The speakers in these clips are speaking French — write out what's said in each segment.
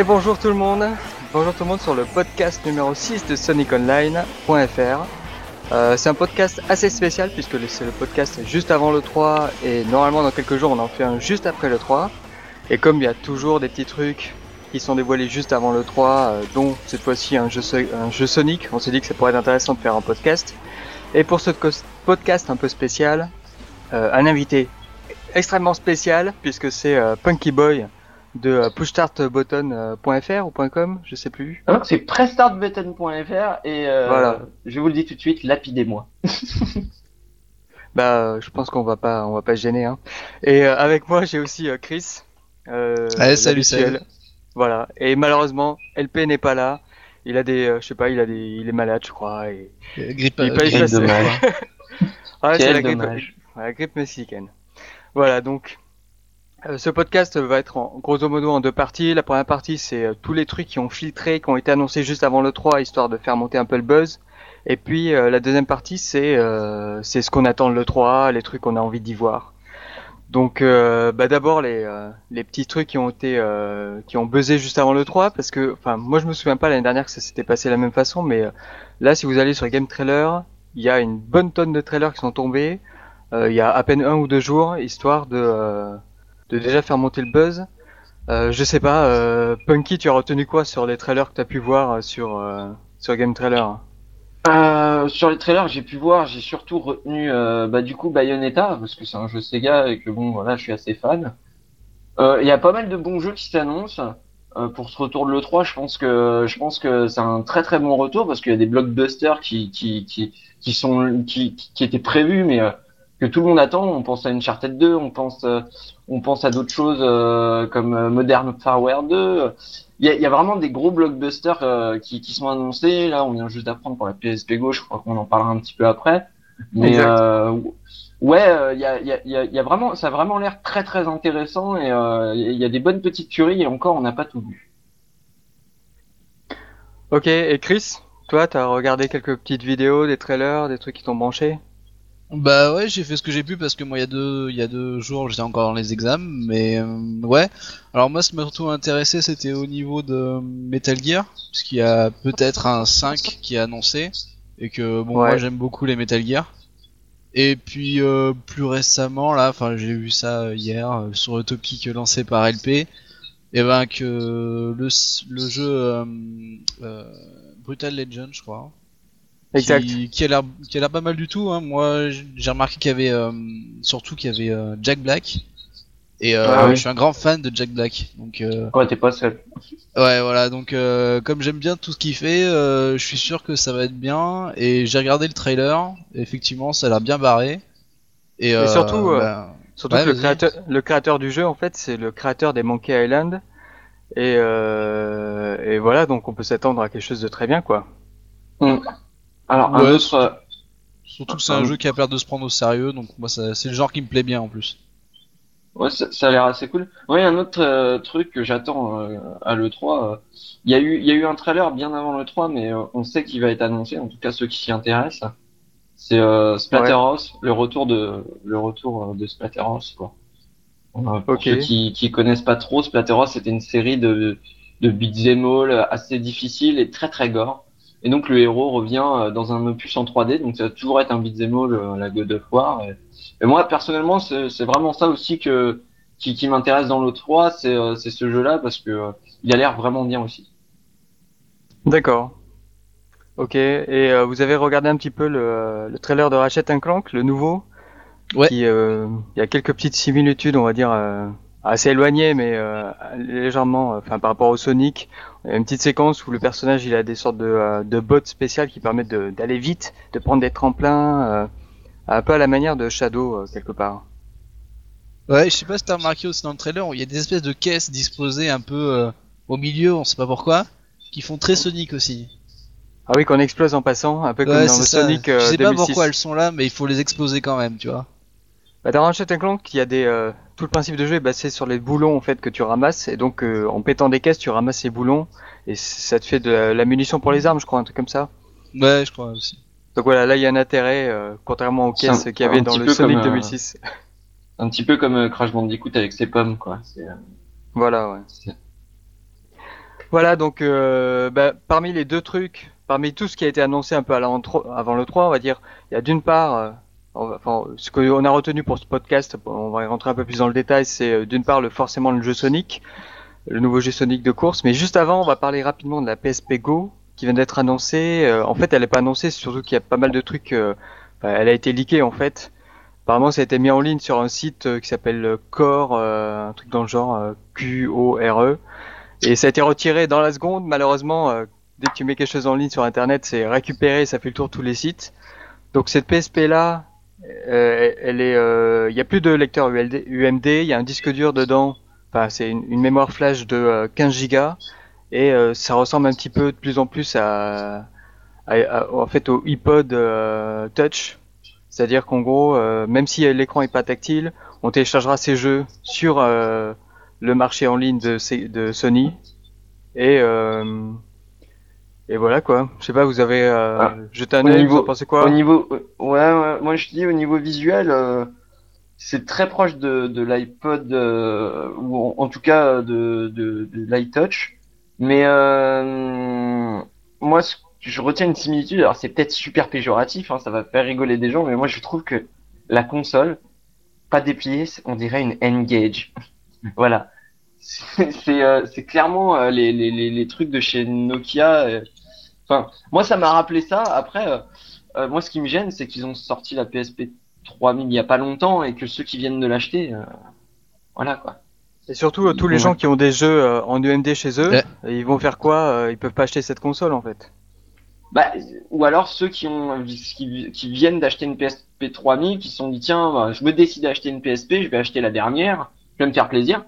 Eh bonjour tout le monde, bonjour tout le monde sur le podcast numéro 6 de SonicOnline.fr. Euh, c'est un podcast assez spécial puisque c'est le podcast juste avant le 3 et normalement dans quelques jours on en fait un juste après le 3. Et comme il y a toujours des petits trucs qui sont dévoilés juste avant le 3, euh, dont cette fois-ci un jeu, un jeu Sonic, on s'est dit que ça pourrait être intéressant de faire un podcast. Et pour ce podcast un peu spécial, euh, un invité extrêmement spécial puisque c'est euh, Punky Boy de euh, pushstartbutton.fr ou .com, je sais plus. Ah c'est pressstartbutton.fr et voilà. je vous le dis tout de suite, lapidez-moi. bah, je pense qu'on va pas, on va pas se gêner. Hein. Et avec moi, j'ai aussi Chris. Euh, Allez, salut, salut. Voilà. Et malheureusement, LP n'est pas là. Il a des, je sais pas, il a des, il est malade, je crois. Et... Grippe, il grippe dommage. ah, c'est la grippe, la grippe mexicaine. Voilà, donc euh, ce podcast va être en, grosso modo en deux parties. La première partie, c'est euh, tous les trucs qui ont filtré, qui ont été annoncés juste avant le 3, histoire de faire monter un peu le buzz. Et puis euh, la deuxième partie, c'est c'est ce qu'on attend de le 3, les trucs qu'on a envie d'y voir. Donc bah d'abord les, les petits trucs qui ont été qui ont buzzé juste avant le 3 parce que enfin moi je me souviens pas l'année dernière que ça s'était passé de la même façon mais là si vous allez sur Game Trailer, il y a une bonne tonne de trailers qui sont tombés. Euh, il y a à peine un ou deux jours, histoire de, euh, de déjà faire monter le buzz. Euh, je sais pas, euh, Punky, tu as retenu quoi sur les trailers que tu as pu voir sur, sur Game Trailer? Euh, sur les trailers, j'ai pu voir, j'ai surtout retenu bah, du coup Bayonetta parce que c'est un jeu Sega et que bon voilà, je suis assez fan. Il y a pas mal de bons jeux qui s'annoncent pour ce retour de le 3. Je pense que je pense que c'est un très très bon retour parce qu'il y a des blockbusters qui qui, qui sont qui, qui étaient prévus mais que tout le monde attend. On pense à Uncharted 2, on pense, euh, on pense à d'autres choses euh, comme euh, Modern Warfare 2. Il y a, y a, vraiment des gros blockbusters qui, qui, sont annoncés. Là, on vient juste d'apprendre pour la PSP Go. Je crois qu'on en parlera un petit peu après. Mais ouais, il y a, y, a, y, a, vraiment, ça a vraiment l'air très très intéressant et il y a des bonnes petites tueries et encore, on n'a pas tout vu. Ok, et Chris, toi, t'as regardé quelques petites vidéos, des trailers, des trucs qui t'ont branché? Bah ouais, j'ai fait ce que j'ai pu parce que moi il y a deux il y a deux jours j'étais encore dans les examens, mais euh, ouais. Alors moi ce qui m'a surtout intéressé c'était au niveau de Metal Gear, puisqu'il y a peut-être un 5 qui est annoncé et que bon moi j'aime beaucoup les Metal Gear. Et puis euh, plus récemment là, enfin j'ai vu ça hier euh, sur le topic lancé par LP, et ben que le le jeu Brutal Legend je crois Exact. Qui, a l'air qui a l'air pas mal du tout. Hein. Moi, j'ai remarqué qu'il y avait euh, surtout qu'il y avait euh, Jack Black. Et euh, ah je suis un grand fan de Jack Black. Donc euh, ouais, t'es pas seul. Ouais, voilà. Donc comme j'aime bien tout ce qu'il fait, je suis sûr que ça va être bien. Et j'ai regardé le trailer. Et effectivement, ça a l'air bien barré. Et, surtout, bah, surtout que le créateur, le créateur du jeu, en fait, c'est le créateur des Monkey Island. Et, et voilà, donc on peut s'attendre à quelque chose de très bien, quoi. Mm. Alors, un autre... Euh, surtout que c'est un jeu qui a peur de se prendre au sérieux, donc moi c'est le genre qui me plaît bien en plus. Ouais, ça, a l'air assez cool. Ouais, un autre euh, truc que j'attends euh, à l'E3, il y, a eu, y a eu un trailer bien avant l'E3, mais on sait qu'il va être annoncé, en tout cas ceux qui s'y intéressent. C'est Splatterhouse, le retour de le retour de Splatterhouse, quoi. Pour ceux qui, qui connaissent pas trop, Splatterhouse c'était une série de, de beat'em all assez difficile et très très gore. Et donc le héros revient euh, dans un opus en 3D, donc ça va toujours être un beat'em all, euh, la God of War. Et, moi personnellement, c'est vraiment ça aussi que qui, qui m'intéresse dans le 3, euh, c'est ce jeu-là parce que il a l'air vraiment bien aussi. D'accord. Ok. Et vous avez regardé un petit peu le, le trailer de Ratchet Clank, le nouveau? Ouais. il y a quelques petites similitudes, on va dire assez éloigné, mais euh, légèrement, enfin par rapport au Sonic, il y a une petite séquence où le personnage il a des sortes de, euh, de bottes spéciales qui permettent d'aller vite, de prendre des tremplins, euh, un peu à la manière de Shadow quelque part. Ouais, je sais pas si t'as remarqué aussi dans le trailer, il y a des espèces de caisses disposées un peu au milieu, on sait pas pourquoi, qui font très Sonic aussi. Ah oui, qu'on explose en passant, un peu comme dans le Sonic. je sais pas pourquoi elles sont là, mais il faut les exploser quand même, tu vois. Bah, dans Ratchet Clank, il y a des euh, tout le principe de jeu est basé sur les boulons en fait que tu ramasses et donc euh, en pétant des caisses, tu ramasses ces boulons et ça te fait de la, munition pour les armes, je crois, un truc comme ça. Ouais, je crois aussi. Donc voilà, là il y a un intérêt euh, contrairement aux caisses qu'il y avait dans le Sonic 2006. Un petit peu comme Crash Bandicoot avec ses pommes quoi. Voilà, ouais. Voilà, donc bah, parmi les deux trucs, parmi tout ce qui a été annoncé un peu avant le 3, on va dire, il y a d'une part, enfin, ce qu'on a retenu pour ce podcast, on va rentrer un peu plus dans le détail, c'est d'une part le, forcément le jeu Sonic, le nouveau jeu Sonic de course, mais juste avant, on va parler rapidement de la PSP Go qui vient d'être annoncée. en fait, elle n'est pas annoncée, surtout qu'il y a pas mal de trucs, elle a été leakée en fait. Apparemment, ça a été mis en ligne sur un site euh, qui s'appelle euh, Core, euh, un truc dans le genre Q-O-R-E. Et ça a été retiré dans la seconde. Malheureusement, dès que tu mets quelque chose en ligne sur Internet, c'est récupéré, ça fait le tour de tous les sites. Donc cette PSP là, elle est, il n'y a plus de lecteur UMD, il y a un disque dur dedans. Enfin, c'est une, mémoire flash de 15 Go et ça ressemble un petit peu de plus en plus à, en fait au iPod Touch c'est-à-dire qu'en gros, euh, même si l'écran est pas tactile, on téléchargera ces jeux sur euh, le marché en ligne de, de Sony. Et, euh, et voilà quoi. Je sais pas, vous avez ah. jeté un œil, vous pensez quoi Au niveau, ouais, moi je dis au niveau visuel, c'est très proche de, de l'iPod ou en, tout cas de, de, de l'iTouch. Mais moi, ce je retiens une similitude. Alors c'est peut-être super péjoratif, hein, ça va faire rigoler des gens, mais moi je trouve que la console, pas dépliée, on dirait une N-Gage. voilà. C'est euh, clairement euh, les, les, les, trucs de chez Nokia. Euh. Enfin, moi ça m'a rappelé ça. Après, moi ce qui me gêne, c'est qu'ils ont sorti la PSP 3000 il y a pas longtemps et que ceux qui viennent de l'acheter, voilà quoi. Et surtout, tous les gens qui ont des jeux en UMD chez eux, ils vont faire quoi Ils peuvent pas acheter cette console en fait. Bah, ou alors ceux qui ont qui, qui viennent d'acheter une PSP 3000, qui se sont dit tiens, bah, je me décide d'acheter une PSP, je vais acheter la dernière, je vais me faire plaisir,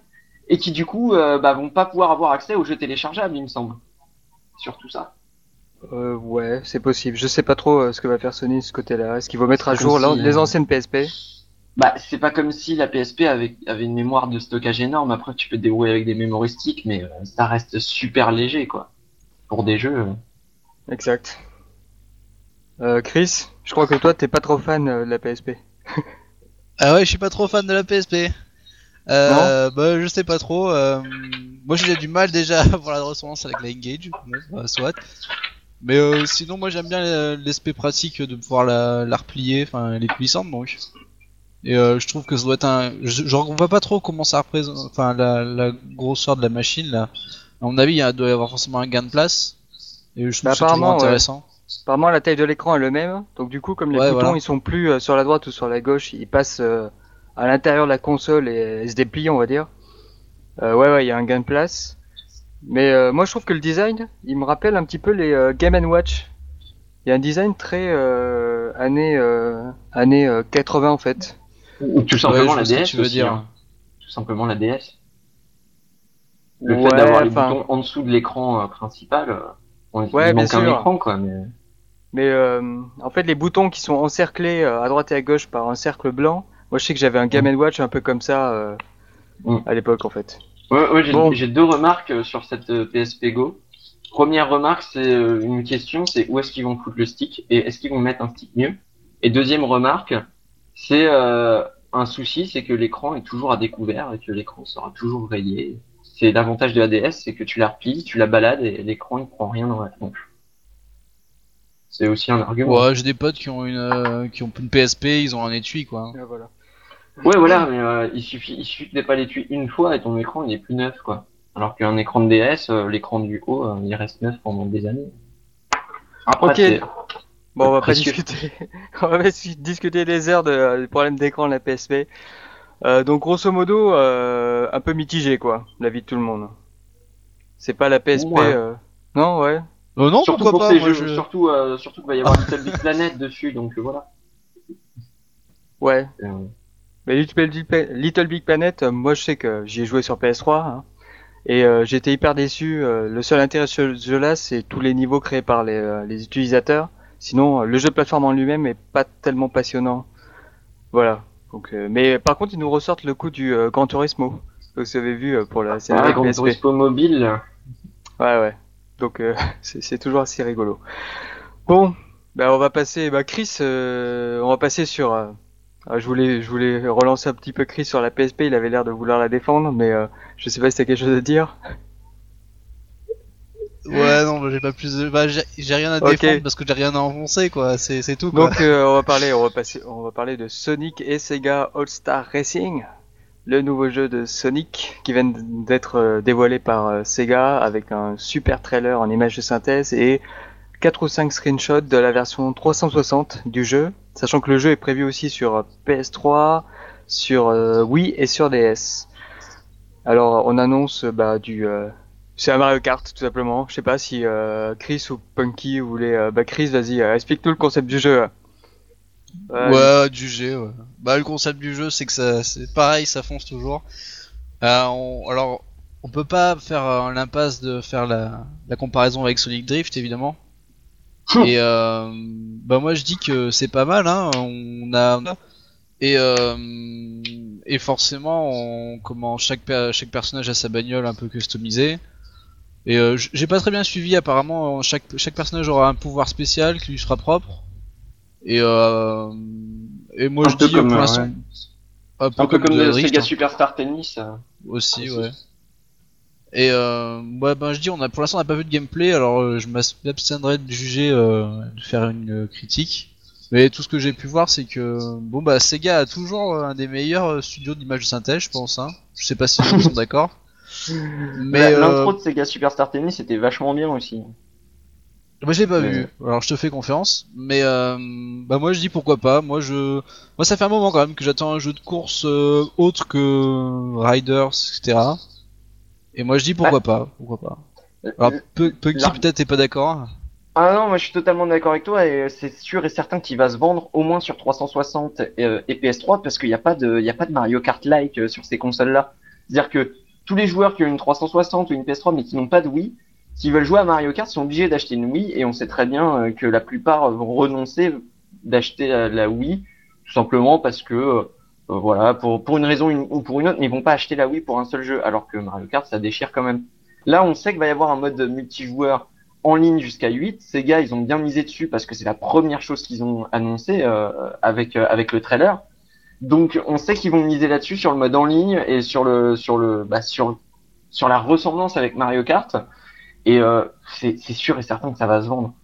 et qui du coup euh, bah, vont pas pouvoir avoir accès aux jeux téléchargeables, il me semble. Surtout ça. Euh, ouais, c'est possible. Je sais pas trop euh, ce que va faire Sony de ce côté-là. Est-ce qu'il va mettre à jour les euh, anciennes PSP Bah, c'est pas comme si la PSP avait, avait une mémoire de stockage énorme. Après, tu peux te débrouiller avec des mémoristiques, mais ça reste super léger, quoi. Pour des jeux. Exact. Euh, Chris, je crois que toi t'es pas trop fan euh, de la PSP. ah ouais, je suis pas trop fan de la PSP. Euh, bah, je sais pas trop. Euh, moi j'ai du mal déjà à avoir la ressemblance avec la Engage, bah, soit. Mais euh, sinon moi j'aime bien l'aspect pratique de pouvoir la, la replier, enfin elle est puissante donc. Et je trouve que ça doit être un. Genre on voit pas trop comment ça représente, enfin la, la grosseur de la machine là. À mon avis il doit y avoir forcément un gain de place. Et je trouve ça intéressant. Apparemment, la taille de l'écran est le même. Donc, du coup, comme les boutons ils sont plus euh, sur la droite ou sur la gauche, ils passent euh, à l'intérieur de la console et se déplient, on va dire. Euh, ouais, ouais, il y a un gain de place. Mais moi, je trouve que le design, il me rappelle un petit peu les Game Watch. Il y a un design très années années 80 en fait. Ou tout simplement la DS. Tu veux dire. Hein. Tout simplement la DS. Le fait d'avoir les boutons en dessous de l'écran principal. ouais, bien sûr. Écran, quoi, mais... Mais euh, en fait, les boutons qui sont encerclés euh, à droite et à gauche par un cercle blanc, moi je sais que j'avais un Game Watch un peu comme ça euh, mm. à l'époque en fait. Ouais, ouais j'ai deux remarques sur cette PSP Go. Première remarque, c'est une question, c'est où est-ce qu'ils vont foutre le stick et est-ce qu'ils vont mettre un stick mieux? Et deuxième remarque, c'est un souci, c'est que l'écran est toujours à découvert et que l'écran sera toujours rayé. C'est l'avantage de la DS, c'est que tu la replies, tu la balades et l'écran il prend rien dans la tronche. C'est aussi un argument. Ouais, j'ai des potes qui ont une euh, qui ont une PSP, ils ont un étui quoi. Ouais, voilà. Ouais, voilà, mais euh, il suffit il suffit de pas l'étui une fois et ton écran il est plus neuf quoi. Alors qu'un écran de DS, euh, l'écran du haut, il reste neuf pendant des années. Après, ok. Bon, on va pas discuter. on va pas discuter des heures de, problèmes d'écran de la PSP. donc grosso modo, un peu mitigé quoi, l'avis de tout le monde. C'est pas la PSP. Non, ouais. Euh, non, surtout pourquoi pas, moi, je... surtout, euh, surtout qu'il va y avoir Little Big Planet dessus, donc euh, voilà. Ouais. Mais Little Big Planet, moi je sais que j'y ai joué sur PS3 hein, et j'étais hyper déçu. le seul intérêt de ce jeu-là, c'est tous les niveaux créés par les, les utilisateurs. Sinon, le jeu de plateforme en lui-même est pas tellement passionnant. Voilà. Donc, mais par contre, ils nous ressortent le coup du Gran Turismo. Vous avez vu pour la série ah, Gran Turismo mobile. Ouais, ouais. Donc euh, c'est toujours assez rigolo. Bon, bah, on va passer, bah, Chris, euh, on va passer sur. Euh, ah, je voulais, je voulais relancer un petit peu Chris sur la PSP. Il avait l'air de vouloir la défendre, mais je sais pas si t'as quelque chose à dire. Ouais, non, j'ai pas plus de... Bah, j'ai rien à défendre parce que j'ai rien à enfoncer, quoi. C'est tout, quoi. Donc, euh, on va parler, on va passer, on va parler de Sonic et Sega All-Star Racing, le nouveau jeu de Sonic qui vient d'être euh, dévoilé par euh, Sega avec un super trailer en image de synthèse et 4 ou 5 screenshots de la version 360 du jeu, sachant que le jeu est prévu aussi sur PS3, sur Wii et sur DS. Alors, on annonce bah, du c'est un Mario Kart, tout simplement. Je sais pas si euh, Chris ou Punky voulaient. Euh, bah, Chris, vas-y, euh, explique-nous le concept du jeu. Ouais, du jeu. Bah, le concept du jeu, c'est que ça, c'est pareil, ça fonce toujours. Alors, on peut pas faire l'impasse de faire la, comparaison avec Sonic Drift, évidemment. Et bah, moi, je dis que c'est pas mal, hein. On a. Et, et forcément, on, comment chaque, chaque personnage a sa bagnole un peu customisée. Et euh, j'ai pas très bien suivi, apparemment, chaque, chaque personnage aura un pouvoir spécial qui lui sera propre. Et, euh, et moi je dis comme, pour l'instant. Un, peu, comme, le Sega hein. Superstar Tennis. Euh, aussi, ouais. Et euh, ouais, ben je dis, on a pour l'instant on n'a pas vu de gameplay, alors euh, je m'abstiendrai de juger, euh, de faire une critique. Mais tout ce que j'ai pu voir, c'est que bon bah Sega a toujours un des meilleurs studios d'image de synthèse, je pense. Hein. Je sais pas si vous sont d'accord. Mais l'intro euh, de Sega Superstar Tennis c'était vachement bien aussi. Moi je l'ai pas vu, alors je te fais confiance, mais euh, bah moi je dis pourquoi pas. Moi je, moi ça fait un moment quand même que j'attends un jeu de course euh, autre que Riders, etc. Et moi je dis pourquoi pas, pourquoi pas. Alors Punky peut-être est pas d'accord. Ah non, moi je suis totalement d'accord avec toi et c'est sûr et certain qu'il va se vendre au moins sur 360 et, PS3 parce qu'il n'y a pas de, il y a pas de Mario Kart like sur ces consoles là. C'est-à-dire que tous les joueurs qui ont une 360 ou une PS3 mais qui n'ont pas de Wii, s'ils veulent jouer à Mario Kart, sont obligés d'acheter une Wii et on sait très bien euh, que la plupart vont renoncer d'acheter la, Wii tout simplement parce que euh, voilà pour pour une raison ou pour une autre, ils vont pas acheter la Wii pour un seul jeu alors que Mario Kart ça déchire quand même. Là, on sait qu'il va y avoir un mode multijoueur en ligne jusqu'à 8. Ces gars, ils ont bien misé dessus parce que c'est la première chose qu'ils ont annoncé euh, avec avec le trailer. Donc on sait qu'ils vont miser là-dessus sur le mode en ligne et sur le sur le bah, sur sur la ressemblance avec Mario Kart. Et euh, c'est sûr et certain que ça va se vendre.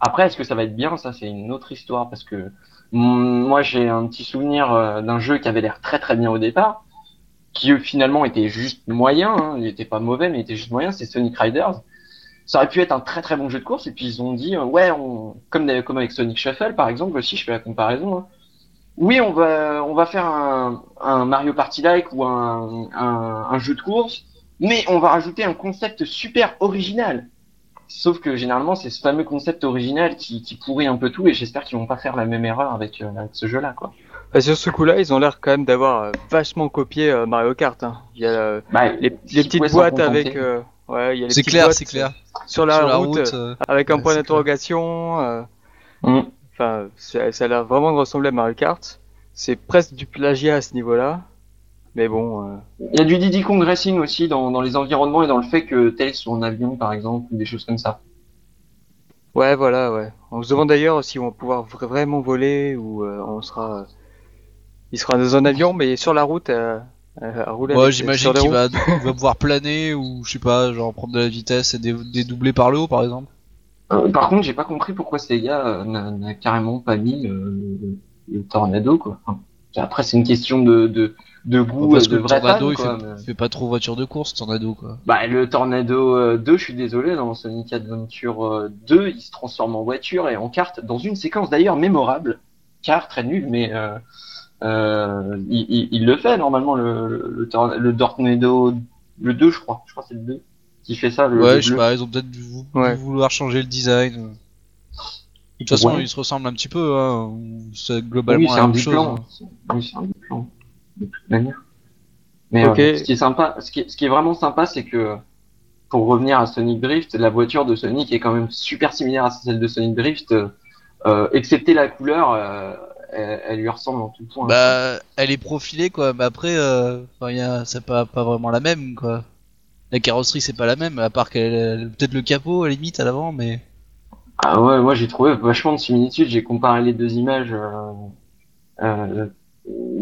Après, est-ce que ça va être bien? Ça, c'est une autre histoire parce que moi, j'ai un petit souvenir euh, d'un jeu qui avait l'air très très bien au départ, qui finalement était juste moyen. Hein. il était pas mauvais, mais était juste moyen. C'est Sonic Riders. Ça aurait pu être un très très bon jeu de course et puis ils ont dit euh, ouais, comme avec Sonic Shuffle par exemple aussi, je fais la comparaison. Hein oui, on va, on va faire un, Mario Party-like ou un, un, jeu de course, mais on va rajouter un concept super original. Sauf que généralement, c'est ce fameux concept original qui, qui pourrit un peu tout, et j'espère qu'ils vont pas faire la même erreur avec, euh, avec ce jeu-là, quoi. Bah, sur ce coup-là, ils ont l'air quand même d'avoir euh, vachement copié euh, Mario Kart. Hein. Il y a bah, les, les petites boîtes avec. ouais, il y a les c'est clair, c'est clair. Sur la route, avec un point d'interrogation. Mm. Enfin, ça a l'air vraiment de ressembler à Mario Kart. C'est presque du plagiat à ce niveau-là. Mais bon. Euh... Il y a du Diddy Kong Racing aussi dans, dans, les environnements et dans le fait que Tails soit en avion, par exemple, ou des choses comme ça. Ouais, voilà, ouais. On se demande d'ailleurs s'ils vont pouvoir vraiment voler ou euh, on sera. Euh, il sera dans un avion, mais sur la route. Euh, à rouler ouais, j'imagine qu'il va, va, pouvoir planer ou je sais pas, genre prendre de la vitesse et dédoubler par le haut, par exemple. Euh, par contre, j'ai pas compris pourquoi ces gars n'a carrément pas mis le, le, tornado, quoi. après, c'est une question de, de, de goût, parce de que vrai tornado, il fait, fait, pas trop voiture de course, tornado, quoi. Bah, le tornado 2, euh, je suis désolé, dans Sonic Adventure 2, euh, il se transforme en voiture et en carte, dans une séquence d'ailleurs mémorable, car très nul, mais euh, euh, il, il, il, le fait normalement, le, le, le, tornado, le 2, je crois, je crois que c'est le 2 qui fait ça. Le, ouais, je sais pas, ils ont peut-être dû vouloir changer le design. De toute façon, ils se ressemblent un petit peu, hein. c'est globalement oui, la même chose. Hein. Oui, c'est un plan, de toute manière. Mais euh, ce qui est sympa, ce qui est, ce qui est vraiment sympa, c'est que pour revenir à Sonic Drift, la voiture de Sonic est quand même super similaire à celle de Sonic Drift, euh, excepté la couleur, euh, elle, elle, lui ressemble en tout point. Bah, elle est profilée quoi, mais après, euh, y a, c'est pas, pas vraiment la même quoi. La carrosserie c'est pas la même, à part qu'elle peut-être le capot à la limite à l'avant, mais. Ah ouais, moi j'ai trouvé vachement de similitudes. J'ai comparé les deux images euh, euh,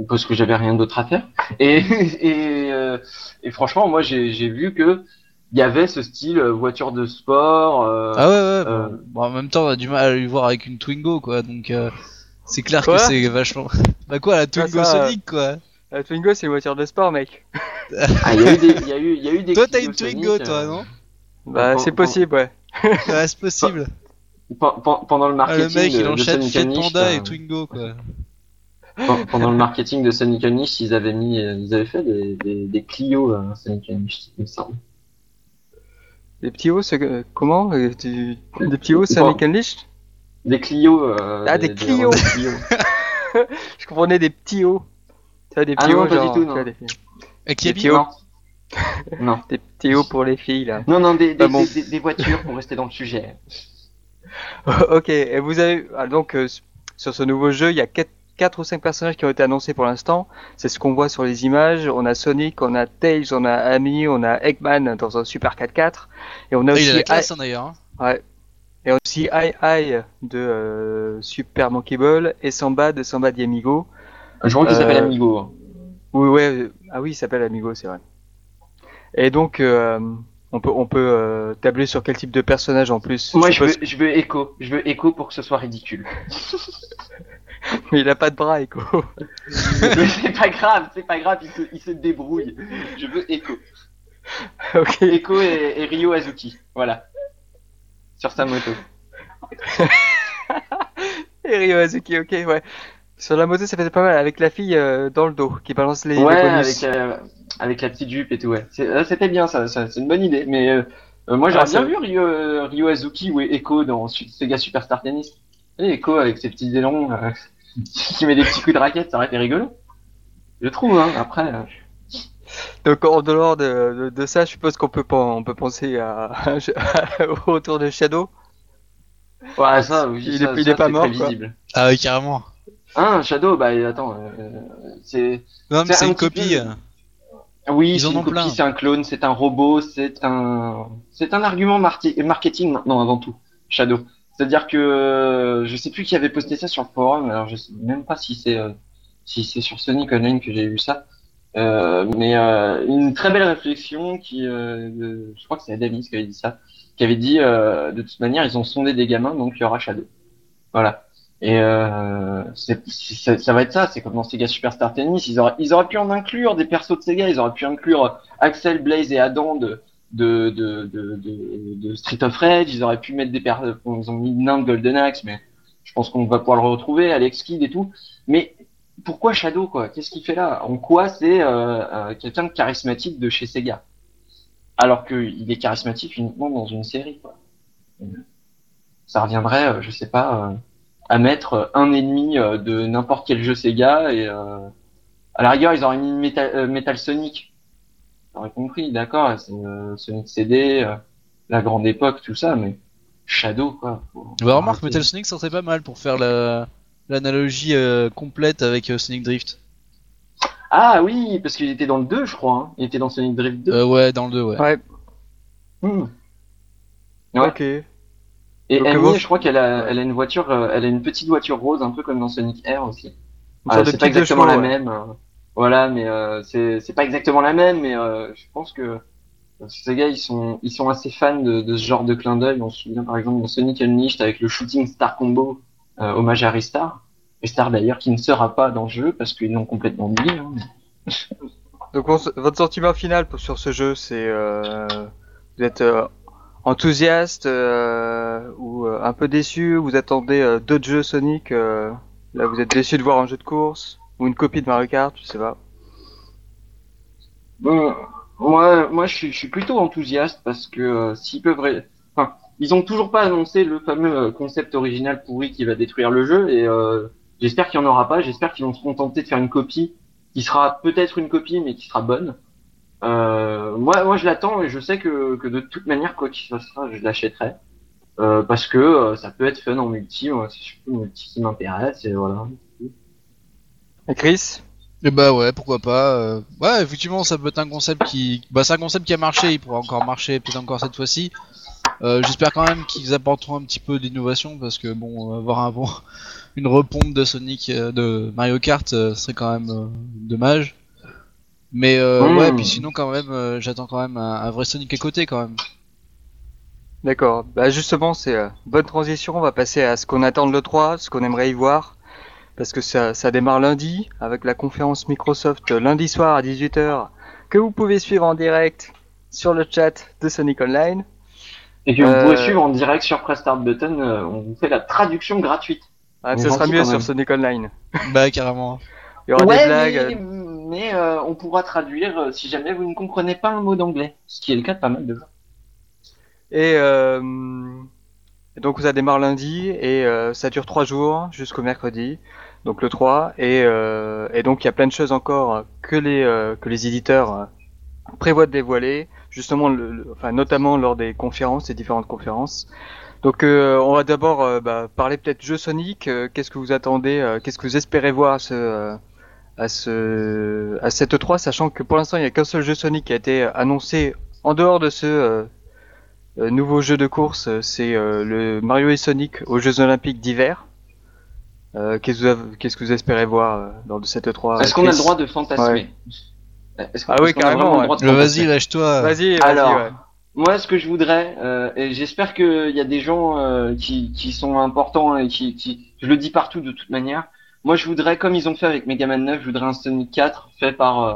parce que j'avais rien d'autre à faire. Et, et, euh, et franchement, moi j'ai vu que il y avait ce style voiture de sport. ah ouais, ouais. Bon, en même temps, on a du mal à lui voir avec une Twingo, quoi. Donc, c'est clair que c'est vachement. bah quoi, la Twingo Sonic, quoi. La Twingo, c'est une voiture de sport, mec. ah, il y a eu des, il y a eu, y a eu des Toi, t'as une Twingo, toi, non Bah, c'est possible, ouais. ouais, c'est possible. Pendant le marketing. Ah, le mec, il enchaîne Fiat Panda et Twingo, quoi pendant le marketing de Sonic Unleashed, ils avaient mis, euh, ils avaient fait des, des, des Clio à hein, Sonic Unleashed, il me semble. Des petits hauts, comment euh, Des petits hauts Sonic Unleashed Des Clio. Euh, ah, des, Clio. Je comprenais des petits hauts. Tu vois, des petits ah, hauts, non, pas du tout, non. Des... Avec des petits hauts. non. Des petits hauts pour les filles, là. Non, non, des, des, des, des voitures pour rester dans le sujet. ok, et vous avez. Ah, donc, euh, sur ce nouveau jeu, il y a 4 quatre ou cinq personnages qui ont été annoncés pour l'instant. C'est ce qu'on voit sur les images. On a Sonic, on a Tails, on a Amy, on a Eggman dans un Super 4x4. Et on a aussi. Il a la classe hein, d'ailleurs. Hein. Ouais. Et on a aussi Ai Ai de euh, Super Monkey Ball et Samba de Samba Amigo. Je crois qu'il s'appelle euh, Amigo. Oui, ouais. Ah oui, il s'appelle Amigo, c'est vrai. Et donc, euh, on peut, on peut tabler sur quel type de personnage en plus. Moi, je, veux, je veux Echo. Je veux Echo pour que ce soit ridicule. Mais il a pas de bras, Echo. c'est pas grave, c'est pas grave, il se, il se, débrouille. Je veux Echo. Ok. Echo et, et, Ryo Azuki, voilà. Sur sa moto. et Ryo Azuki, ok, ouais. Sur la moto, ça fait pas mal, avec la fille euh, dans le dos, qui balance les, ouais, avec, euh, avec la petite jupe et tout, ouais. Euh, c'était bien, ça, ça c'est une bonne idée, mais moi j'aurais ah, bien vu Ryo, Ryo Azuki ou Echo dans Sega Superstar Tennis. Et Echo avec ses petits élans qui met des petits coups de raquette, ça aurait été rigolo. Je trouve, hein, après. Euh. Donc en dehors de, de, ça, je suppose qu'on peut, on peut penser à, au retour de Shadow. Ouais, ça, oui, il, ça, est, il est pas mort. Ah oui, carrément. Ah, Shadow, bah attends, euh, c'est. Non, mais c'est une copie. Oui, c'est une copie, c'est un clone, c'est un robot, c'est un, c'est un argument marketing maintenant avant tout. Shadow. C'est-à-dire que euh, je sais plus qui avait posté ça sur le forum, alors je sais même pas si c'est euh, si c'est sur Sonic Online que j'ai vu ça. Euh, mais euh, une très belle réflexion qui, je crois que c'est Adamis qui avait dit ça, qui avait dit de toute manière ils ont sondé des gamins donc il y aura Shadow. Voilà. Et ça, ça, va être ça, c'est comme dans Sega Superstar Tennis, ils auraient, ils auraient pu en inclure des persos de Sega, ils auraient pu inclure Axel, Blaze et Adam de, de, de, de, Street of Rage, ils auraient pu mettre des personnes, ils ont mis nain de Golden Axe, mais je pense qu'on va pouvoir le retrouver, Alex Kidd et tout. Mais pourquoi Shadow, quoi? Qu'est-ce qu'il fait là? En quoi c'est euh, euh, quelqu'un de charismatique de chez Sega? Alors qu'il est charismatique uniquement dans une série, quoi. Ça reviendrait, euh, je sais pas, à mettre un ennemi de n'importe quel jeu Sega et à la rigueur, ils auraient mis Metal Sonic J'aurais compris, d'accord, c'est euh, Sonic CD, euh, la grande époque, tout ça, mais Shadow, quoi. Bah, remarque, Metal Sonic, ça serait pas mal pour faire la l'analogie euh, complète avec Sonic Drift. Ah oui, parce qu'il était dans le 2, je crois. Hein. Il était dans Sonic Drift 2. Euh, ouais, dans le 2, ouais. Ouais. Hmm. Ok. Et Amy, je crois qu'elle a, elle a une voiture, elle a une petite voiture rose, un peu comme dans Sonic Air aussi. Ah, c'est pas exactement la même. Voilà, mais euh, c'est pas exactement la même, mais euh, je pense que ces gars, ils sont, ils sont assez fans de, de ce genre de clin d'œil. On se souvient par exemple de Sonic Unleashed avec le Shooting Star Combo, euh, hommage à Ristar. Ristar d'ailleurs qui ne sera pas dans le jeu parce qu'ils l'ont complètement oublié. Hein, Donc votre sentiment final sur ce jeu, c'est euh, vous êtes euh, enthousiaste euh, ou un peu déçu Vous attendez d'autres jeux Sonic Là, vous êtes déçu de voir un jeu de course? Ou une copie de Mario Kart, je sais pas. Bon, moi, moi, je suis, je suis plutôt enthousiaste parce que euh, s'ils peuvent, enfin, ils ont toujours pas annoncé le fameux euh, concept original pourri qui va détruire le jeu et euh, j'espère qu'il y en aura pas. J'espère qu'ils vont se contenter de faire une copie qui sera peut-être une copie mais qui sera bonne. moi, moi, je l'attends et je sais que, que de toute manière, quoi qu'il soit, je l'achèterai. parce que ça peut être fun en multi, c'est surtout multi qui m'intéresse et voilà. Et Chris? Et eh bah ouais, pourquoi pas. Euh, ouais, effectivement, ça peut être un concept qui, bah c'est un concept qui a marché, il pourra encore marcher peut-être encore cette fois-ci. Euh, J'espère quand même qu'ils apporteront un petit peu d'innovation parce que bon, avoir un bon, une repompe de Sonic, euh, de Mario Kart, euh, serait quand même dommage. Mais euh, ouais, puis sinon quand même, j'attends quand même un, vrai Sonic à côté quand même. D'accord. Bah justement, c'est bonne transition. On va passer à ce qu'on attend de l'E3, ce qu'on aimerait y voir. Parce que ça, ça démarre lundi avec la conférence Microsoft lundi soir à 18h que vous pouvez suivre en direct sur le chat de Sonic Online. Et que vous pouvez euh, suivre en direct sur Press Start Button, euh, on vous fait la traduction gratuite. Ah, ce sera mieux sur Sonic Online. bah carrément. Il y aura des blagues. Mais, euh, on pourra traduire si jamais vous ne comprenez pas un mot d'anglais, ce qui est le cas de pas mal de gens. Et donc ça démarre lundi et ça dure trois jours jusqu'au mercredi, donc le 3. Et, et donc il y a plein de choses encore que les que les éditeurs prévoient de dévoiler justement, le, enfin, notamment lors des conférences, des différentes conférences. Donc, euh, on va d'abord euh, bah, parler peut-être jeu Sonic. Euh, qu'est-ce que vous attendez Qu'est-ce que vous espérez voir à ce, à ce, à cette 3 sachant que pour l'instant, il n'y a qu'un seul jeu Sonic qui a été annoncé en dehors de ce nouveau jeu de course. C'est le Mario et Sonic aux Jeux Olympiques d'hiver. Qu'est-ce, que vous, qu'est-ce que vous espérez voir lors de cette 3 Est-ce qu'on a le droit de fantasmer ah oui, carrément. Vas-y, lâche-toi. Vas-y, Alors, moi, ce que je voudrais, euh, et j'espère qu'il y a des gens euh, qui, qui sont importants et qui, qui, je le dis partout de toute manière. Moi, je voudrais, comme ils ont fait avec Mega Man 9, je voudrais un Sonic 4 fait par euh,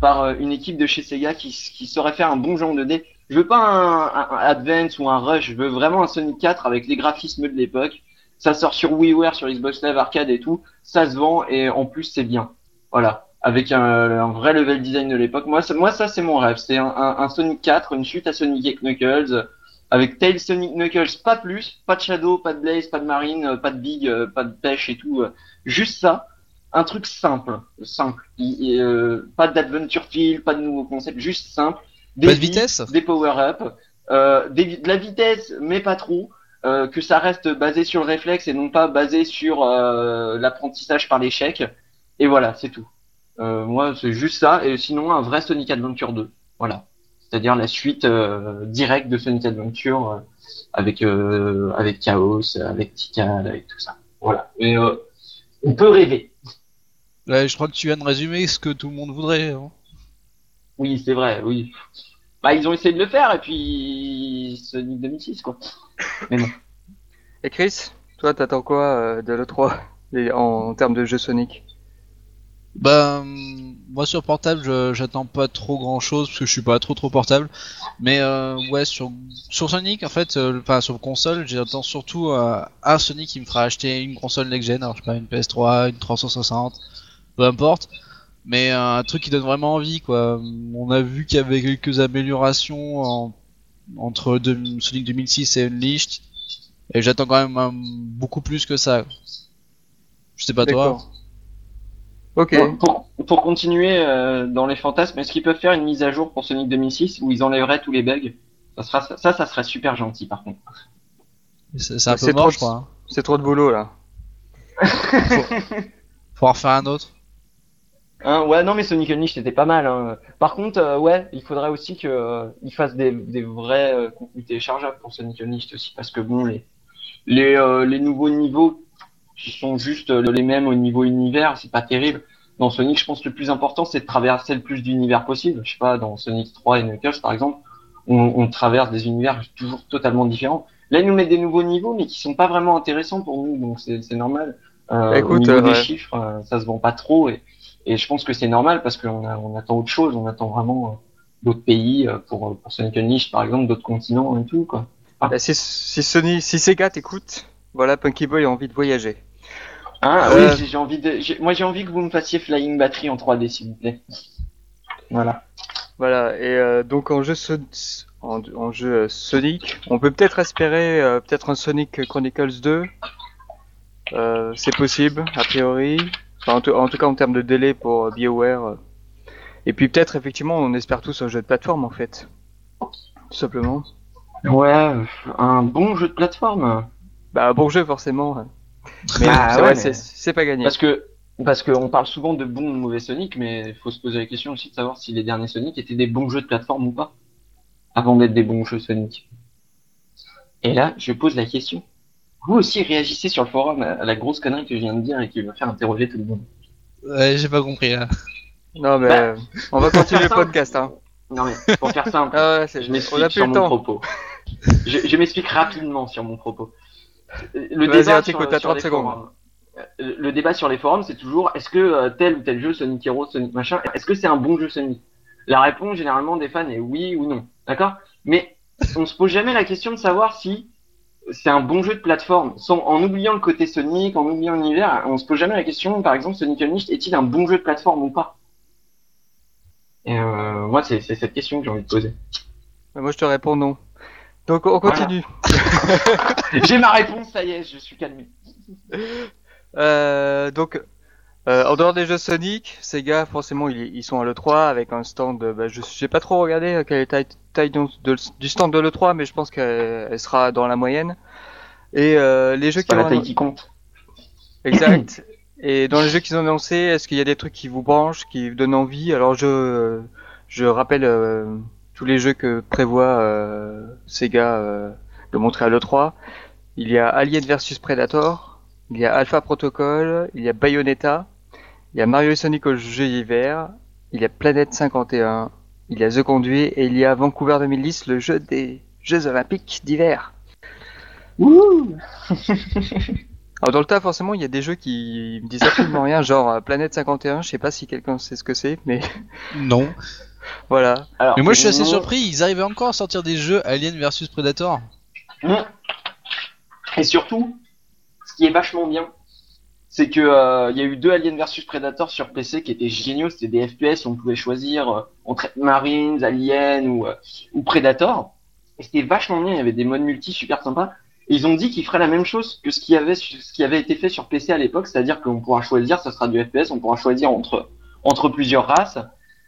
par euh, une équipe de chez Sega qui, qui saurait faire un bon genre de dé. Je veux pas un, un, Advance ou un Rush, je veux vraiment un Sonic 4 avec les graphismes de l'époque. Ça sort sur WiiWare, sur Xbox Live Arcade et tout. Ça se vend et en plus c'est bien. Voilà avec un, un, vrai level design de l'époque. Moi, moi, ça, c'est mon rêve. C'est un, un, Sonic 4, une suite à Sonic Knuckles, avec Tails Sonic Knuckles, pas plus, pas de Shadow, pas de Blaze, pas de Marine, euh, pas de Big, euh, pas de Pêche et tout. Euh, juste ça. Un truc simple, simple. Euh, pas d'adventure feel, pas de nouveaux concepts, juste simple. Des pas de vitesse? Des power-up, euh, de la vitesse, mais pas trop. Euh, que ça reste basé sur le réflexe et non pas basé sur l'apprentissage par l'échec. Et voilà, c'est tout. Euh, moi, c'est juste ça. Et sinon, un vrai Sonic Adventure 2. Voilà. C'est-à-dire la suite euh, directe de Sonic Adventure euh, avec avec Chaos, avec Tikal, avec tout ça. Voilà. Mais on peut rêver. je crois que tu viens de résumer ce que tout le monde voudrait. Hein. Oui, c'est vrai. Oui. Bah, ils ont essayé de le faire et puis Sonic 2006 quoi. Mais non. Et Chris, toi, t'attends quoi de l'E3 en termes de jeux Sonic? Bah moi sur portable j'attends pas trop grand chose parce que je suis pas trop trop portable mais euh, ouais sur sur Sonic en fait euh, enfin sur console j'attends surtout euh, un Sonic qui me fera acheter une console next gen alors je sais pas une PS3 une 360 peu importe mais un truc qui donne vraiment envie quoi on a vu qu'il y avait quelques améliorations entre Sonic 2006 et Unleashed et j'attends quand même beaucoup plus que ça je sais pas toi Ok. Pour, pour continuer euh, dans les fantasmes, est-ce qu'ils peuvent faire une mise à jour pour Sonic 2006 où ils enlèveraient tous les bugs? Ça, sera, ça, ça serait super gentil par contre. C'est un peu mort, je crois. Hein. C'est trop de boulot là. faut, en faire un autre. Hein, ouais, non, mais Sonic Unleashed c'était pas mal. Hein. Par contre, euh, ouais, il faudrait aussi qu'ils euh, fassent des, des vrais euh, contenus téléchargeables pour Sonic Unleashed aussi, parce que bon, les les, les nouveaux niveaux qui sont juste euh, les mêmes au niveau univers, c'est pas terrible. Dans Sonic, je pense que le plus important, c'est de traverser le plus d'univers possible. Je sais pas, dans Sonic 3 et Knuckles, par exemple, on, on, traverse des univers toujours totalement différents. Là, ils nous mettent des nouveaux niveaux, mais qui sont pas vraiment intéressants pour nous, donc c'est normal. Euh, Écoute, au niveau des chiffres, euh, ça se vend pas trop, et, et je pense que c'est normal parce qu'on on attend autre chose, on attend vraiment euh, d'autres pays pour, pour Sonic Unleashed, par exemple, d'autres continents et tout, quoi. Ah. Bah, si, si Sony, si Sega t'écoute, voilà, Punky Boy a envie de voyager. Ah euh, oui, j'ai envie de. Moi, j'ai envie que vous me fassiez Flying Battery en 3D, s'il vous plaît. Voilà. Voilà. Et euh, donc en jeu en, jeu euh, Sonic, on peut peut-être espérer peut-être un Sonic Chronicles 2. c'est possible, a priori. En, tout, cas en termes de délai pour BioWare. Et puis peut-être effectivement, on espère tous un jeu de plateforme en fait, tout simplement. Ouais, un bon jeu de plateforme. Bah un bon jeu forcément. Mais ah, c'est pas gagné. Parce que parce qu'on parle souvent de bons ou mauvais Sonic, mais il faut se poser la question aussi de savoir si les derniers Sonic étaient des bons jeux de plateforme ou pas, avant d'être des bons jeux Sonic. Et là, je pose la question. Vous aussi réagissez sur le forum à la grosse connerie que je viens de dire et qui va faire interroger tout le monde. Ouais, j'ai pas compris là. Non, mais bah, on va continuer le podcast. Hein. Non, mais pour faire simple, ah je m'explique sur mon propos. je, je m'explique rapidement sur mon propos. Le débat sur, sur 30 secondes. Euh, le débat sur les forums, c'est toujours est-ce que euh, tel ou tel jeu, Sonic Hero, Sonic machin, est-ce que c'est un bon jeu Sonic La réponse généralement des fans est oui ou non. D'accord? Mais on se pose jamais la question de savoir si c'est un bon jeu de plateforme. Sans, en oubliant le côté Sonic, en oubliant l'univers, on se pose jamais la question, par exemple, Sonic Unleashed est-il un bon jeu de plateforme ou pas? Et euh, moi, c'est cette question que j'ai envie de poser. Moi, je te réponds non. Donc, on continue. j'ai ma réponse, ça y est, je suis calmé. Euh, donc, euh, en dehors des jeux Sonic, Sega, forcément, ils, ils sont à l'E3 avec un stand. Bah, je n'ai pas trop regardé quelle est la taille, du stand de l'E3, mais je pense qu'elle sera dans la moyenne. Et euh, les jeux qui la taille qui compte. Exact. Et dans les jeux qu'ils ont annoncés, est-ce qu'il y a des trucs qui vous branchent, qui vous donnent envie? Alors je je rappelle euh, tous les jeux que prévoit euh, Sega euh, de montrer à l'E3. Il y a Alien vs Predator, il y a Alpha Protocol, il y a Bayonetta, il y a Mario et Sonic au jeu d'hiver, il y a Planète 51, il y a The Conduit et il y a Vancouver 2010, le jeu des Jeux Olympiques d'hiver. Wouh Alors dans le tas, forcément, il y a des jeux qui me disent absolument rien, genre euh, Planète 51, je sais pas si quelqu'un sait ce que c'est, mais... Non. voilà. mais moi je suis assez surpris, ils arrivaient encore à sortir des jeux Alien versus Predator. Et surtout, ce qui est vachement bien, c'est que euh, il y a eu deux Alien vs Predator sur PC qui étaient géniaux. C'était des FPS, on pouvait choisir euh, entre Marines, Alien ou, euh, ou Predator. Et c'était vachement bien. Il y avait des modes multi super sympas. Et ils ont dit qu'ils feraient la même chose que ce qui avait ce qui avait été fait sur PC à l'époque, c'est-à-dire qu'on pourra choisir, ça sera du FPS, on pourra choisir entre entre plusieurs races.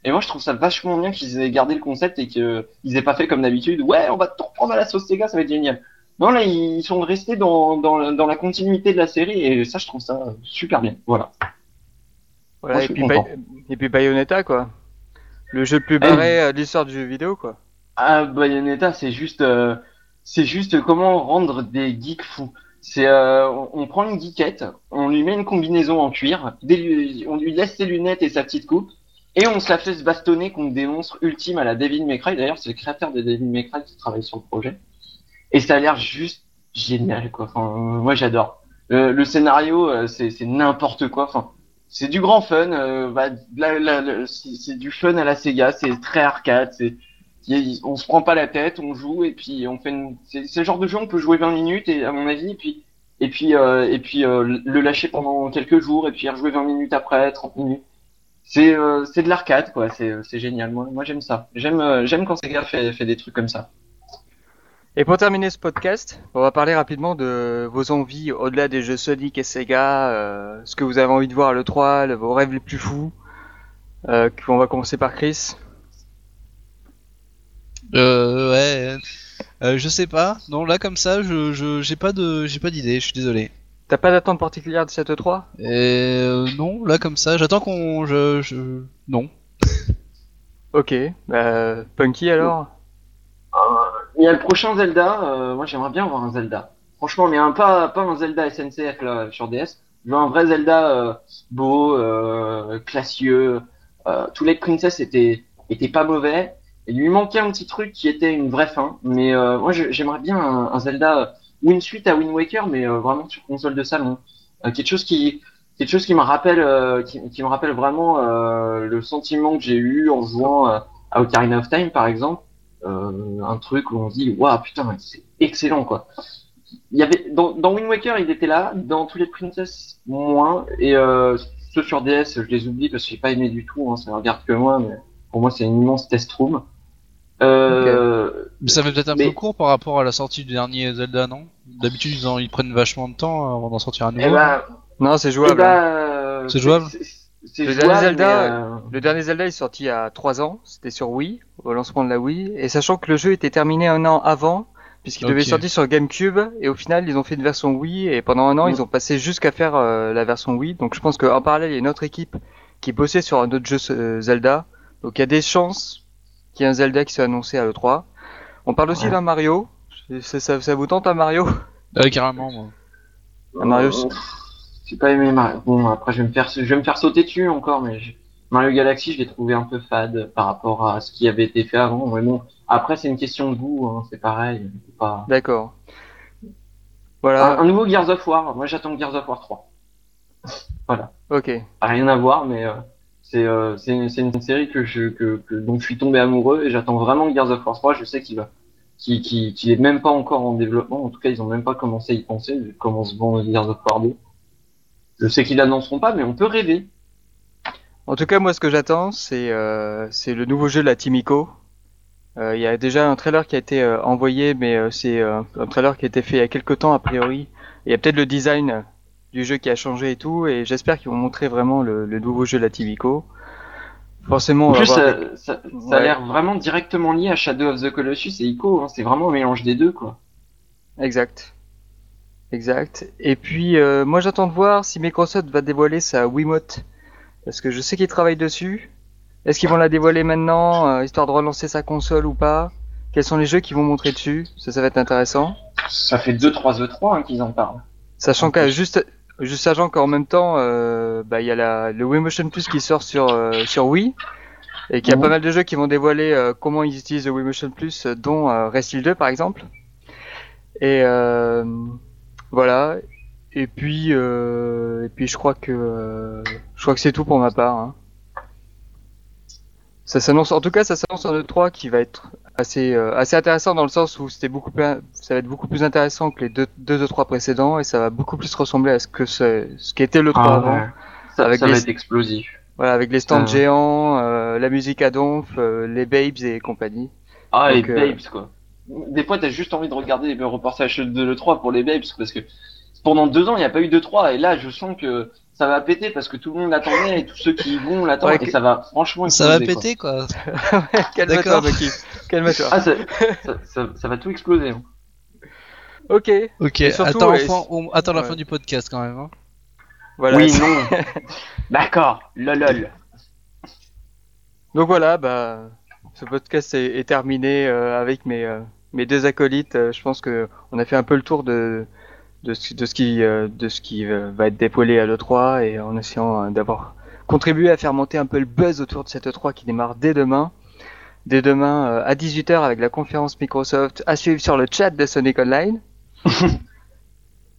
Et moi, je trouve ça vachement bien qu'ils aient gardé le concept et qu'ils aient pas fait comme d'habitude. Ouais, on va tout reprendre à la sauce Sega, ça va être génial. Non, là, ils sont restés dans, dans, dans, la continuité de la série et ça, je trouve ça super bien. Voilà. voilà et, puis et, puis Bayonetta, quoi. Le jeu le plus barré euh, de l'histoire du jeu vidéo, quoi. Ah, Bayonetta, c'est juste, euh, c'est juste comment rendre des geeks fous. C'est, euh, on, prend une geekette, on lui met une combinaison en cuir, on lui laisse ses lunettes et sa petite coupe, et on se la fait se bastonner contre des monstres ultimes à la Devil May Cry. D'ailleurs, c'est le créateur de Devil May Cry qui travaille sur le projet. Et ça a l'air juste génial, quoi. Enfin, moi, j'adore. Le, scénario, euh, c'est n'importe quoi. Enfin, c'est du grand fun. Euh, bah, c'est du fun à la Sega. C'est très arcade. C'est on se prend pas la tête, on joue et puis on fait. Une... C'est le genre de jeu on peut jouer 20 minutes et à mon avis et puis et puis euh, et puis euh, le lâcher pendant quelques jours et puis rejouer 20 minutes après, 30 minutes. C'est c'est de l'arcade quoi. C'est génial. Moi j'aime ça. J'aime j'aime quand Sega fait des trucs comme ça. Et pour terminer ce podcast, on va parler rapidement de vos envies au-delà des jeux Sonic et Sega, euh, ce que vous avez envie de voir à l'E3, vos rêves les plus fous. Euh, on va commencer par Chris. Euh, ouais. Euh, je sais pas. Non, là comme ça, je j'ai pas de j'ai pas d'idée. Je suis désolé. T'as pas d'attente particulière de cette E3 euh, Non, là comme ça, j'attends qu'on je, je non. ok. Bah, Punky alors? Il y a le prochain Zelda. Euh, moi, j'aimerais bien voir un Zelda. Franchement, mais un pas pas un Zelda SNCF là sur DS. Je veux un vrai Zelda euh, beau, euh, classieux. Euh, tous les princesses étaient étaient pas mauvais. Il lui manquait un petit truc qui était une vraie fin. Mais euh, moi, j'aimerais bien un, Zelda ou une suite à Wind Waker, mais vraiment sur console de salon. quelque chose qui quelque chose qui me rappelle qui, qui, me rappelle vraiment le sentiment que j'ai eu en jouant à Ocarina of Time, par exemple euh, un truc où on se dit waouh putain c'est excellent quoi. Il y avait dans, dans Wind Waker il était là, dans tous les Princess moins et euh, ceux sur DS je les oublie parce que j'ai pas aimé du tout, hein, ça regarde que moi mais pour moi c'est une immense test room. Euh, Mais ça fait peut-être un peu court par rapport à la sortie du dernier Zelda, non? D'habitude, ils, ils, prennent vachement de temps avant d'en sortir un nouveau. Eh ben, non, c'est jouable. Eh ben, c'est jouable? le, dernier Zelda, euh, le dernier Zelda est sorti il y a 3 ans, c'était sur Wii, au lancement de la Wii, et sachant que le jeu était terminé un an avant, puisqu'il devait sortir sur GameCube, et au final ils ont fait une version Wii, et pendant un an ils ont passé jusqu'à faire euh, la version Wii, donc je pense qu'en parallèle il y a une autre équipe qui bossait sur un autre jeu euh, Zelda, donc il y a des chances qu'il y ait un Zelda qui soit annoncé à l'E3. On parle aussi d'un Mario, ça, ça, vous tente un Mario? Ouais, carrément, moi. Un Mario, j'ai pas aimé Mario. Bon, après, je vais me faire, je vais me faire sauter dessus encore, mais Mario Galaxy, je l'ai trouvé un peu fade par rapport à ce qui avait été fait avant. Mais bon, après, c'est une question de goût, hein, c'est pareil. Pas... D'accord. Voilà. Un, nouveau Gears of War. Moi, j'attends Gears of War 3. voilà. Ok. Rien à voir, mais euh, c'est euh, une, une, série que je, que, que, dont je suis tombé amoureux et j'attends vraiment Gears of War 3. Je sais qu'il va, qui, qui, qui est même pas encore en développement. En tout cas, ils ont même pas commencé à y penser. Comment se vend Gears of War 2. Je sais qu'ils l'annonceront pas, mais on peut rêver. En tout cas, moi, ce que j'attends, c'est euh, c'est le nouveau jeu de la Timico. Euh, il y a déjà un trailer qui a été euh, envoyé, mais euh, c'est un trailer qui a été fait il y a quelques temps a priori. Il y a peut-être le design du jeu qui a changé et tout, et j'espère qu'ils vont montrer vraiment le, le, nouveau jeu de la Timico. Forcément, en plus, ça, ça, ça, a l'air vraiment directement lié à Shadow of the Colossus et Ico. Hein. C'est vraiment un mélange des deux, quoi. Exact. Exact. Et puis, moi, j'attends de voir si Microsoft va dévoiler sa Wiimote parce que je sais qu'ils travaillent dessus? Est-ce qu'ils vont la dévoiler maintenant, euh, histoire de relancer sa console ou pas? Quels sont les jeux qu'ils vont montrer dessus? Ça, ça va être intéressant. Ça fait 2-3 E3 hein, qu'ils en parlent. Sachant qu'à juste, juste sachant qu'en même temps, euh, bah il y a la, le Wii Motion Plus qui sort sur euh, sur Wii et qu'il y a pas mal de jeux qui vont dévoiler euh, comment ils utilisent le Wii Motion Plus, dont Resident 2 par exemple. Et voilà. Et puis, euh, et puis je crois que euh, je crois que c'est tout pour ma part. Hein. Ça s'annonce, en tout cas, ça s'annonce en E3 qui va être assez euh, assez intéressant dans le sens où c'était beaucoup plus, ça va être beaucoup plus intéressant que les deux deux E3 précédents et ça va beaucoup plus ressembler à ce que ce, ce qu'était le 3 ah, avant. Ça, avec ça va être explosif. Voilà, avec les stands géants, euh, la musique à donf, euh, les babes et compagnie. Ah, les babes quoi. Des fois, t'as juste envie de regarder les reportages de l'E3 pour les babes parce que pendant deux ans, il n'y a pas eu de 3 et là, je sens que ça va péter parce que tout le monde l'attendait et tous ceux qui y vont l'attendent. Et ça va franchement ça va péter quoi, calme-toi Bucky calme-toi. Ah, ça, ça, ça, va tout exploser hein. ok. Ok attends, on... attends la fin du podcast quand même hein. voilà, oui non. D'accord. Lolol. Donc voilà bah ce podcast est, est terminé euh, avec mes euh, mes deux acolytes. Euh, je pense que on a fait un peu le tour de de ce, de ce qui, euh, de ce qui euh, va être dépoilé à l'E3 et en essayant euh, d'avoir contribué à faire monter un peu le buzz autour de cette E3 qui démarre dès demain. Dès demain à 18h avec la conférence Microsoft à suivre sur le chat de Sonic Online.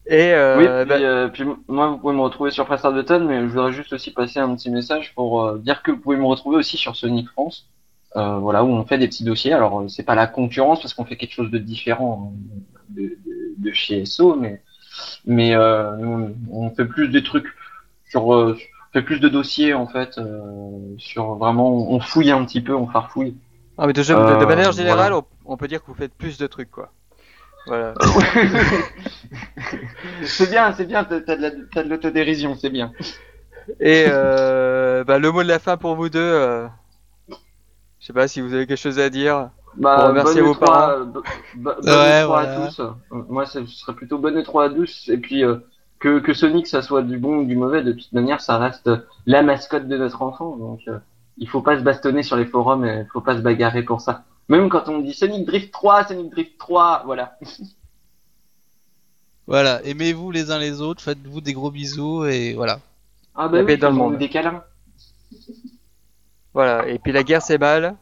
Et euh, oui, puis, bah... puis, moi vous pouvez me retrouver sur Press Button, mais je voudrais juste aussi passer un petit message pour dire que vous pouvez me retrouver aussi sur Sonic France, voilà où on fait des petits dossiers. Alors c'est pas la concurrence parce qu'on fait quelque chose de différent de, de, de chez SO, mais mais euh, on fait plus des trucs sur euh, fait plus de dossiers en fait euh, sur vraiment on fouille un petit peu on farfouille. Ah mais de, de, manière générale on, peut dire que vous faites plus de trucs quoi. Voilà. C'est bien c'est bien t'as de l'autodérision c'est bien. Et bah, le mot de la fin pour vous deux je sais pas si vous avez quelque chose à dire bah, vos parents. Bonne ouais, à tous. Moi, ce serait plutôt bonne 3 à tous. Et puis, euh, que, que Sonic, ça soit du bon ou du mauvais, de toute manière, ça reste la mascotte de notre enfant. Donc, euh, il faut pas se bastonner sur les forums et il faut pas se bagarrer pour ça. Même quand on dit Sonic Drift 3, Sonic Drift 3, voilà. voilà, aimez-vous les uns les autres, faites-vous des gros bisous et voilà. Ah bah oui, dans le monde. des câlins. Voilà, et puis la guerre c'est mal,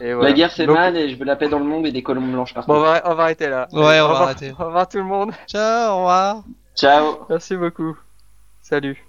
la guerre c'est mal et je veux la paix dans le monde et des colombes blanches partout. Bon, on va, on va arrêter là. Ouais, on va arrêter. Au revoir tout le monde. Ciao, au revoir. Ciao. Merci beaucoup. Salut.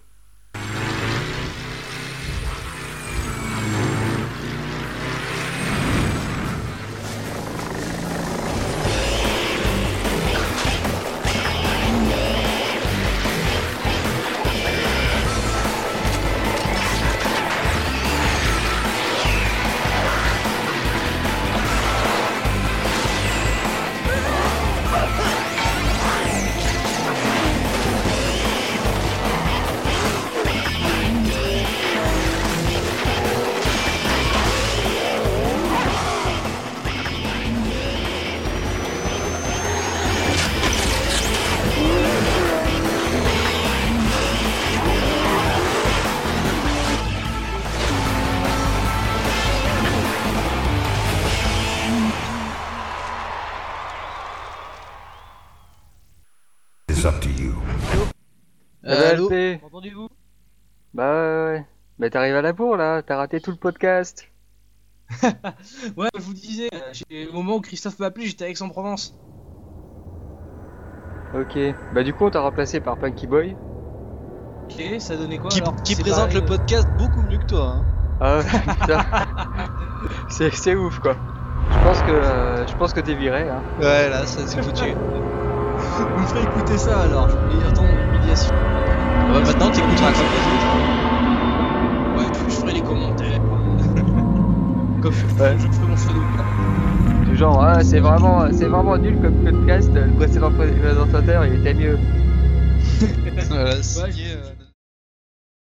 Bah t'arrives à la bourre là, t'as raté tout le podcast. ouais, je vous disais, au moment où Christophe m'a appelé, j'étais à Aix-en-Provence. Ok, bah du coup on t'a remplacé par Punky Boy. Ok, ça donnait quoi qui, alors Qui présente le podcast beaucoup mieux que toi. Hein. Ah putain, c'est ouf quoi. Je pense que euh, je pense que t'es viré. Hein. Ouais là, ça c'est foutu. Vous me ferez écouter ça alors. Et attends, humiliation. Ah bah maintenant t'écouteras comme les autres. Comme je, ouais. je ferai mon pseudo. Du genre, ah, c'est vraiment, c'est vraiment nul comme podcast. Le précédent présentateur, il était mieux. voilà, euh...